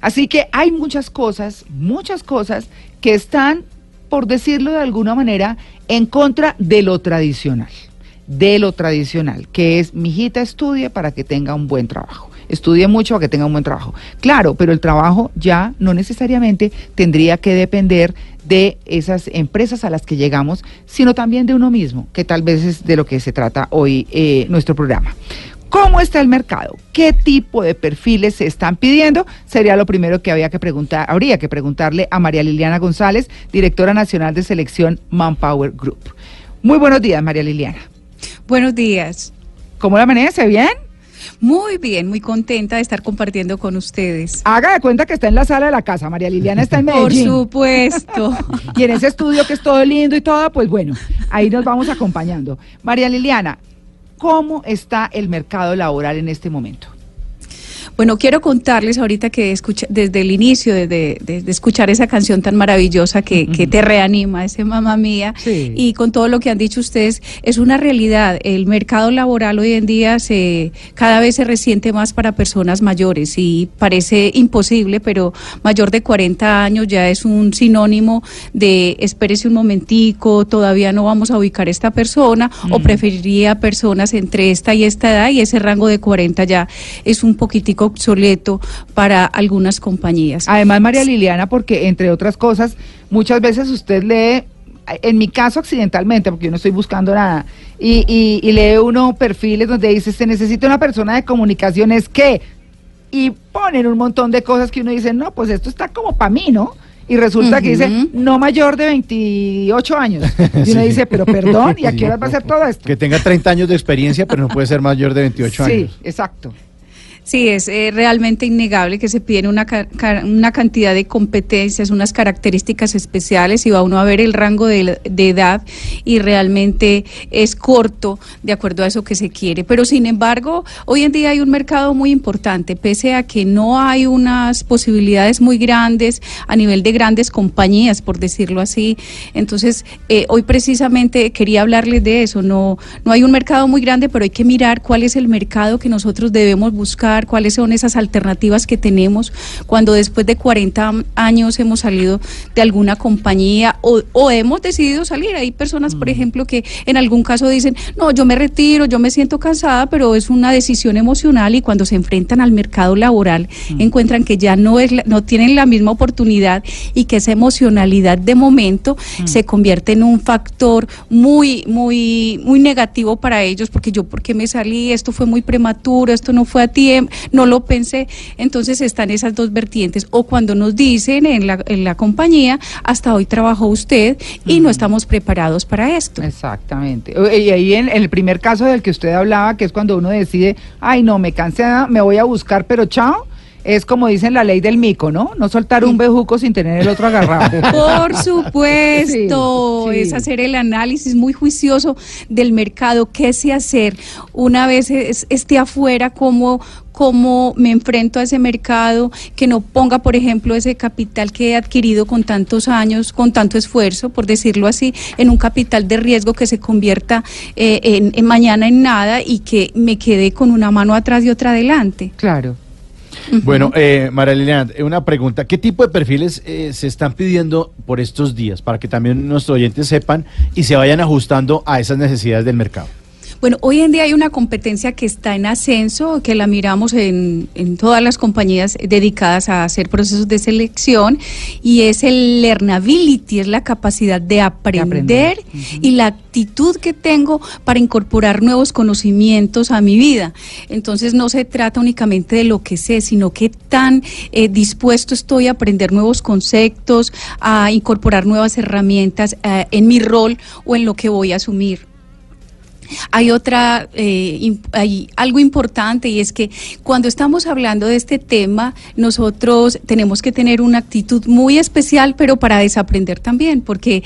Así que hay muchas cosas, muchas cosas que están, por decirlo de alguna manera, en contra de lo tradicional, de lo tradicional, que es, mi hijita estudie para que tenga un buen trabajo. Estudie mucho para que tenga un buen trabajo. Claro, pero el trabajo ya no necesariamente tendría que depender de esas empresas a las que llegamos, sino también de uno mismo, que tal vez es de lo que se trata hoy eh, nuestro programa. ¿Cómo está el mercado? ¿Qué tipo de perfiles se están pidiendo? Sería lo primero que había que preguntar, habría que preguntarle a María Liliana González, directora nacional de selección Manpower Group. Muy buenos días, María Liliana. Buenos días. ¿Cómo la amanece? ¿Bien? Muy bien, muy contenta de estar compartiendo con ustedes. Haga de cuenta que está en la sala de la casa. María Liliana está en Medellín. Por supuesto. y en ese estudio que es todo lindo y todo, pues bueno, ahí nos vamos acompañando. María Liliana, ¿cómo está el mercado laboral en este momento? Bueno, quiero contarles ahorita que escucha, desde el inicio, desde de, escuchar esa canción tan maravillosa que, te reanima, ese mamá mía, y con todo lo que han dicho ustedes, es una realidad. El mercado laboral hoy en día se cada vez se resiente más para personas mayores y parece imposible, pero mayor de 40 años ya es un sinónimo de espérese un momentico, todavía no vamos a ubicar esta persona, o preferiría personas entre esta y esta edad, y ese rango de 40 ya es un poquitico obsoleto para algunas compañías. Además, María Liliana, porque entre otras cosas, muchas veces usted lee en mi caso accidentalmente, porque yo no estoy buscando nada, y, lee uno perfiles donde dice, se necesita una persona de comunicaciones que, y ponen un montón de cosas que uno dice, no, pues esto está como para mí, ¿no? Y resulta que dice, no mayor de 28 años. Y uno dice, pero perdón, ¿y a qué hora va a ser todo esto? Que tenga 30 años de experiencia, pero no puede ser mayor de 28 años. Sí, exacto. Sí, es eh, realmente innegable que se piden una, una cantidad de competencias, unas características especiales y va uno a ver el rango de, edad y realmente es corto de acuerdo a eso que se quiere. Pero sin embargo, hoy en día hay un mercado muy importante, pese a que no hay unas posibilidades muy grandes a nivel de grandes compañías, por decirlo así. Entonces, eh, hoy precisamente quería hablarles de eso. No, no hay un mercado muy grande, pero hay que mirar cuál es el mercado que nosotros debemos buscar cuáles son esas alternativas que tenemos cuando después de 40 años hemos salido de alguna compañía o, hemos decidido salir. Hay personas, por mm. ejemplo, que en algún caso dicen, no, yo me retiro, yo me siento cansada, pero es una decisión emocional y cuando se enfrentan al mercado laboral mm. encuentran que ya no, es no tienen la misma oportunidad y que esa emocionalidad de momento mm. se convierte en un factor muy, muy, muy negativo para ellos porque yo, porque me salí? Esto fue muy prematuro, esto no fue a tiempo no lo pensé. Entonces están esas dos vertientes. O cuando nos dicen en la, en la compañía, hasta hoy trabajó usted y no estamos preparados para esto. Exactamente. Y ahí en, el primer caso del que usted hablaba, que es cuando uno decide, ay no, me cansé, me voy a buscar, pero chao es como dicen la ley del mico, ¿no? No soltar un bejuco sin tener el otro agarrado. Por supuesto, es hacer el análisis muy juicioso del mercado, qué sé hacer una vez esté afuera, cómo, cómo me enfrento a ese mercado, que no ponga, por ejemplo, ese capital que he adquirido con tantos años, con tanto esfuerzo, por decirlo así, en un capital de riesgo que se convierta eh, en mañana en nada y que me quede con una mano atrás y otra adelante. Claro. Bueno, eh, María Liliana, una pregunta. ¿Qué tipo de perfiles eh, se están pidiendo por estos días para que también nuestros oyentes sepan y se vayan ajustando a esas necesidades del mercado? Bueno, hoy en día hay una competencia que está en ascenso, que la miramos en, en todas las compañías dedicadas a hacer procesos de selección, y es el learnability, es la capacidad de aprender, y la actitud que tengo para incorporar nuevos conocimientos a mi vida. Entonces no se trata únicamente de lo que sé, sino qué tan eh, dispuesto estoy a aprender nuevos conceptos, a incorporar nuevas herramientas eh, en mi rol o en lo que voy a asumir. Hay otra, eh, hay algo importante y es que cuando estamos hablando de este tema, nosotros tenemos que tener una actitud muy especial, pero para desaprender también, porque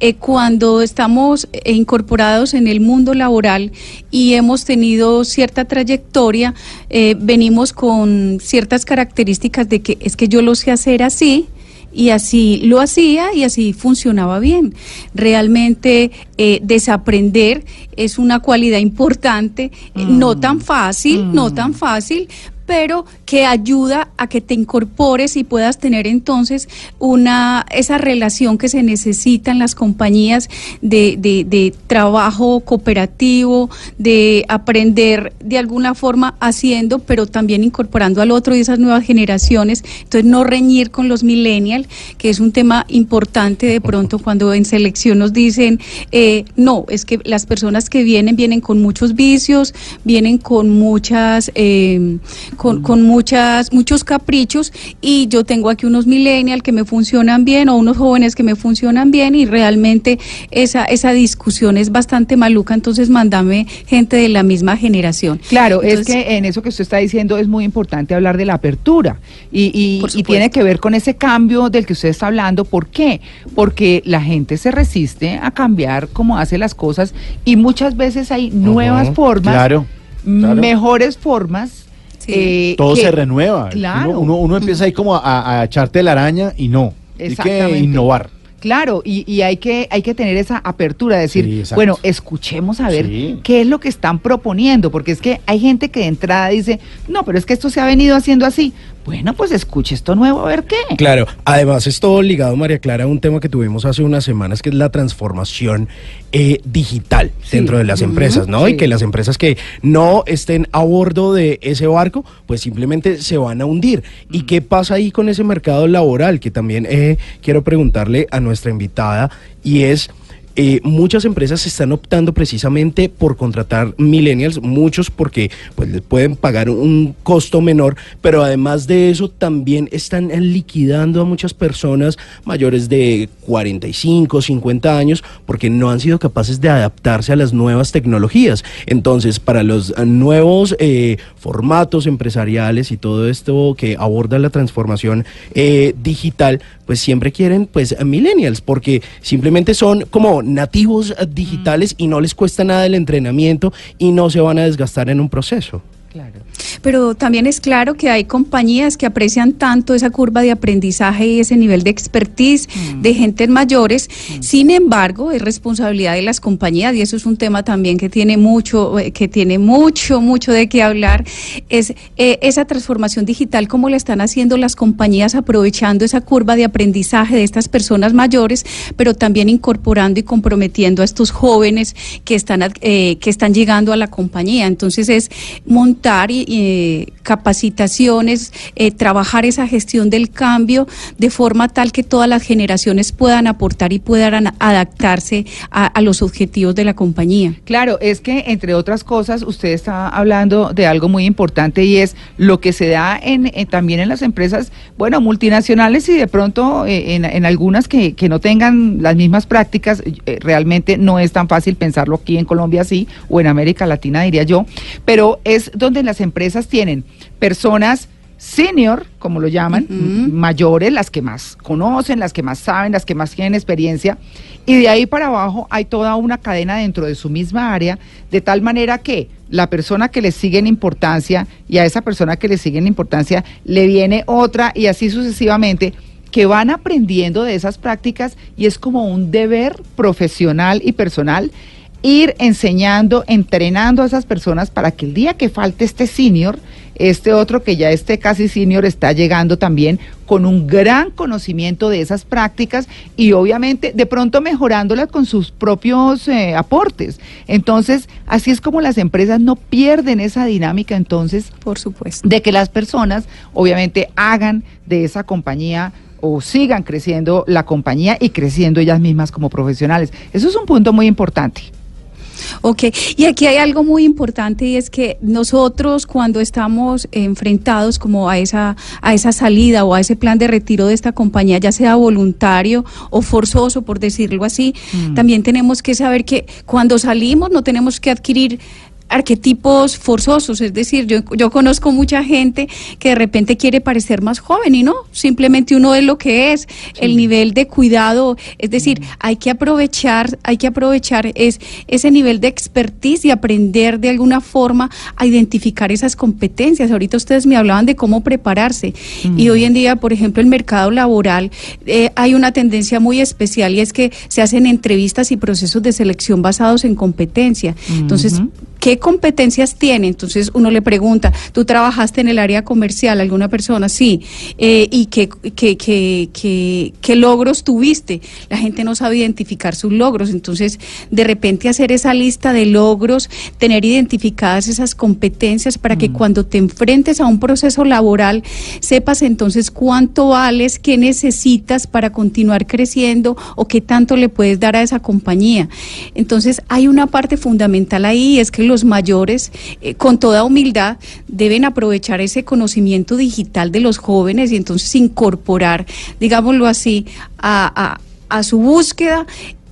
eh, cuando estamos incorporados en el mundo laboral y hemos tenido cierta trayectoria, eh, venimos con ciertas características de que es que yo lo sé hacer así, y así lo hacía y así funcionaba bien. Realmente eh, desaprender es una cualidad importante, eh, no mm. tan fácil, no mm. tan fácil, pero que ayuda a que te incorpores y puedas tener entonces una esa relación que se necesita en las compañías de, de, trabajo cooperativo, de aprender de alguna forma haciendo, pero también incorporando al otro y esas nuevas generaciones. Entonces, no reñir con los millennials, que es un tema importante de pronto cuando en selección nos dicen, eh, no, es que las personas que vienen vienen con muchos vicios, vienen con muchas, eh, con muchas, muchos caprichos y yo tengo aquí unos millennials que me funcionan bien o unos jóvenes que me funcionan bien y realmente esa, esa discusión es bastante maluca, entonces mándame gente de la misma generación. Claro, es que en eso que usted está diciendo es muy importante hablar de la apertura y, y, y tiene que ver con ese cambio del que usted está hablando. ¿Por qué? Porque la gente se resiste a cambiar cómo hace las cosas y muchas veces hay nuevas formas, Claro, claro. mejores formas. Eh, Todo que- se renueva. Claro. Uno, uno, uno empieza ahí como a, a echarte la araña y no. Hay que innovar. Claro, y, y hay que hay que tener esa apertura, decir, Sí, bueno, escuchemos a ver Sí. qué es lo que están proponiendo, porque es que hay gente que de entrada dice, no, pero es que esto se ha venido haciendo así. Bueno, pues escuche esto nuevo, a ver qué. Claro, además es todo ligado, María Clara, a un tema que tuvimos hace unas semanas, que es la transformación eh, digital Sí. dentro de las empresas, ¿no? sí. Y que las empresas que no estén a bordo de ese barco, pues simplemente se van a hundir. ¿Y qué pasa ahí con ese mercado laboral? Que también eh, quiero preguntarle a nuestra invitada, y es... eh, muchas empresas están optando precisamente por contratar millennials, muchos porque pues les pueden pagar un costo menor, pero además de eso también están liquidando a muchas personas mayores de 45, 50 años porque no han sido capaces de adaptarse a las nuevas tecnologías. Entonces, para los nuevos eh, formatos empresariales y todo esto que aborda la transformación eh, digital, pues siempre quieren pues millennials porque simplemente son como nativos eh, digitales y no les cuesta nada el entrenamiento y no se van a desgastar en un proceso. Claro. Pero también es claro que hay compañías que aprecian tanto esa curva de aprendizaje y ese nivel de expertise de gentes mayores. Sin embargo, es responsabilidad de las compañías y eso es un tema también que tiene mucho, eh, que tiene mucho, mucho de qué hablar. Es eh, esa transformación digital, cómo la están haciendo las compañías aprovechando esa curva de aprendizaje de estas personas mayores, pero también incorporando y comprometiendo a estos jóvenes que están, eh, que están llegando a la compañía. Entonces es montar y, eh, capacitaciones, eh, trabajar esa gestión del cambio de forma tal que todas las generaciones puedan aportar y puedan adaptarse a, a los objetivos de la compañía. Claro, es que entre otras cosas usted está hablando de algo muy importante y es lo que se da en, en- también en las empresas, bueno, multinacionales y de pronto eh, en, en algunas que, que no tengan las mismas prácticas, eh, realmente no es tan fácil pensarlo aquí en Colombia así o en América Latina diría yo, pero es donde las empresas tienen personas senior, como lo llaman, mayores, las que más conocen, las que más saben, las que más tienen experiencia, y de ahí para abajo hay toda una cadena dentro de su misma área, de tal manera que la persona que le sigue en importancia y a esa persona que le sigue en importancia le viene otra y así sucesivamente que van aprendiendo de esas prácticas y es como un deber profesional y personal ir enseñando, entrenando a esas personas para que el día que falte este senior, este otro que ya esté casi senior está llegando también con un gran conocimiento de esas prácticas y obviamente de pronto mejorándolas con sus propios eh, aportes. Entonces, así es como las empresas no pierden esa dinámica entonces Por supuesto. de que las personas obviamente hagan de esa compañía o sigan creciendo la compañía y creciendo ellas mismas como profesionales. Eso es un punto muy importante. Ok, y aquí hay algo muy importante y es que nosotros cuando estamos enfrentados como a esa, a esa salida o a ese plan de retiro de esta compañía, ya sea voluntario o forzoso, por decirlo así, también tenemos que saber que cuando salimos no tenemos que adquirir arquetipos forzosos, es decir, yo, yo conozco mucha gente que de repente quiere parecer más joven y no, simplemente uno es lo que es, el nivel de cuidado, es decir, hay que aprovechar, hay que aprovechar es, ese nivel de expertise y aprender de alguna forma a identificar esas competencias. Ahorita ustedes me hablaban de cómo prepararse y hoy en día, por ejemplo, el mercado laboral eh, hay una tendencia muy especial y es que se hacen entrevistas y procesos de selección basados en competencia. Entonces. ¿Qué ¿qué competencias tiene? Entonces uno le pregunta, ¿tú trabajaste en el área comercial? ¿Alguna persona? Sí. Eh, ¿Y qué, qué, qué, logros tuviste? La gente no sabe identificar sus logros. Entonces, de repente hacer esa lista de logros, tener identificadas esas competencias para que cuando te enfrentes a un proceso laboral, sepas entonces cuánto vales, qué necesitas para continuar creciendo o qué tanto le puedes dar a esa compañía. Entonces, hay una parte fundamental ahí, es que los mayores, eh, con toda humildad, deben aprovechar ese conocimiento digital de los jóvenes y entonces incorporar, digámoslo así, a, a, a su búsqueda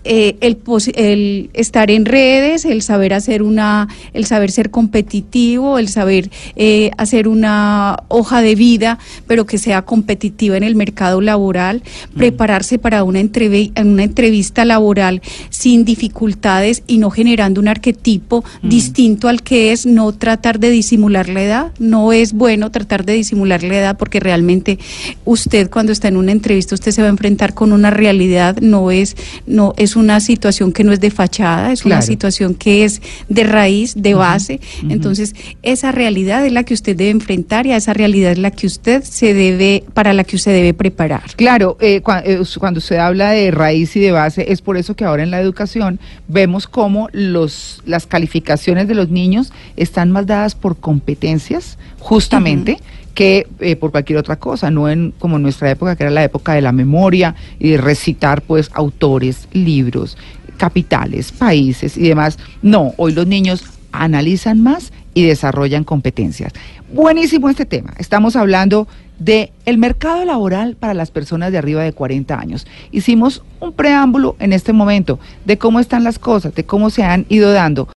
eh, el, el, estar en redes, el saber hacer una, el saber ser competitivo, el saber eh, hacer una hoja de vida, pero que sea competitiva en el mercado laboral, mm. prepararse para una, una entrevista laboral sin dificultades y no generando un arquetipo mm. distinto al que es, no tratar de disimular la edad, no es bueno tratar de disimular la edad porque realmente usted cuando está en una entrevista usted se va a enfrentar con una realidad, no es, no es una situación que no es de fachada, es una situación que es de raíz, de base. Entonces, esa realidad es la que usted debe enfrentar y a esa realidad es la que usted se debe, para la que usted debe preparar. Claro, eh, eh, cuando usted habla de raíz y de base, es por eso que ahora en la educación vemos cómo los, las calificaciones de los niños están más dadas por competencias, justamente que eh, por cualquier otra cosa, no en como en nuestra época, que era la época de la memoria y de recitar pues autores, libros, capitales, países y demás. No, hoy los niños analizan más y desarrollan competencias. Buenísimo este tema. Estamos hablando de el mercado laboral para las personas de arriba de 40 años. Hicimos un preámbulo en este momento de cómo están las cosas, de cómo se han ido dando.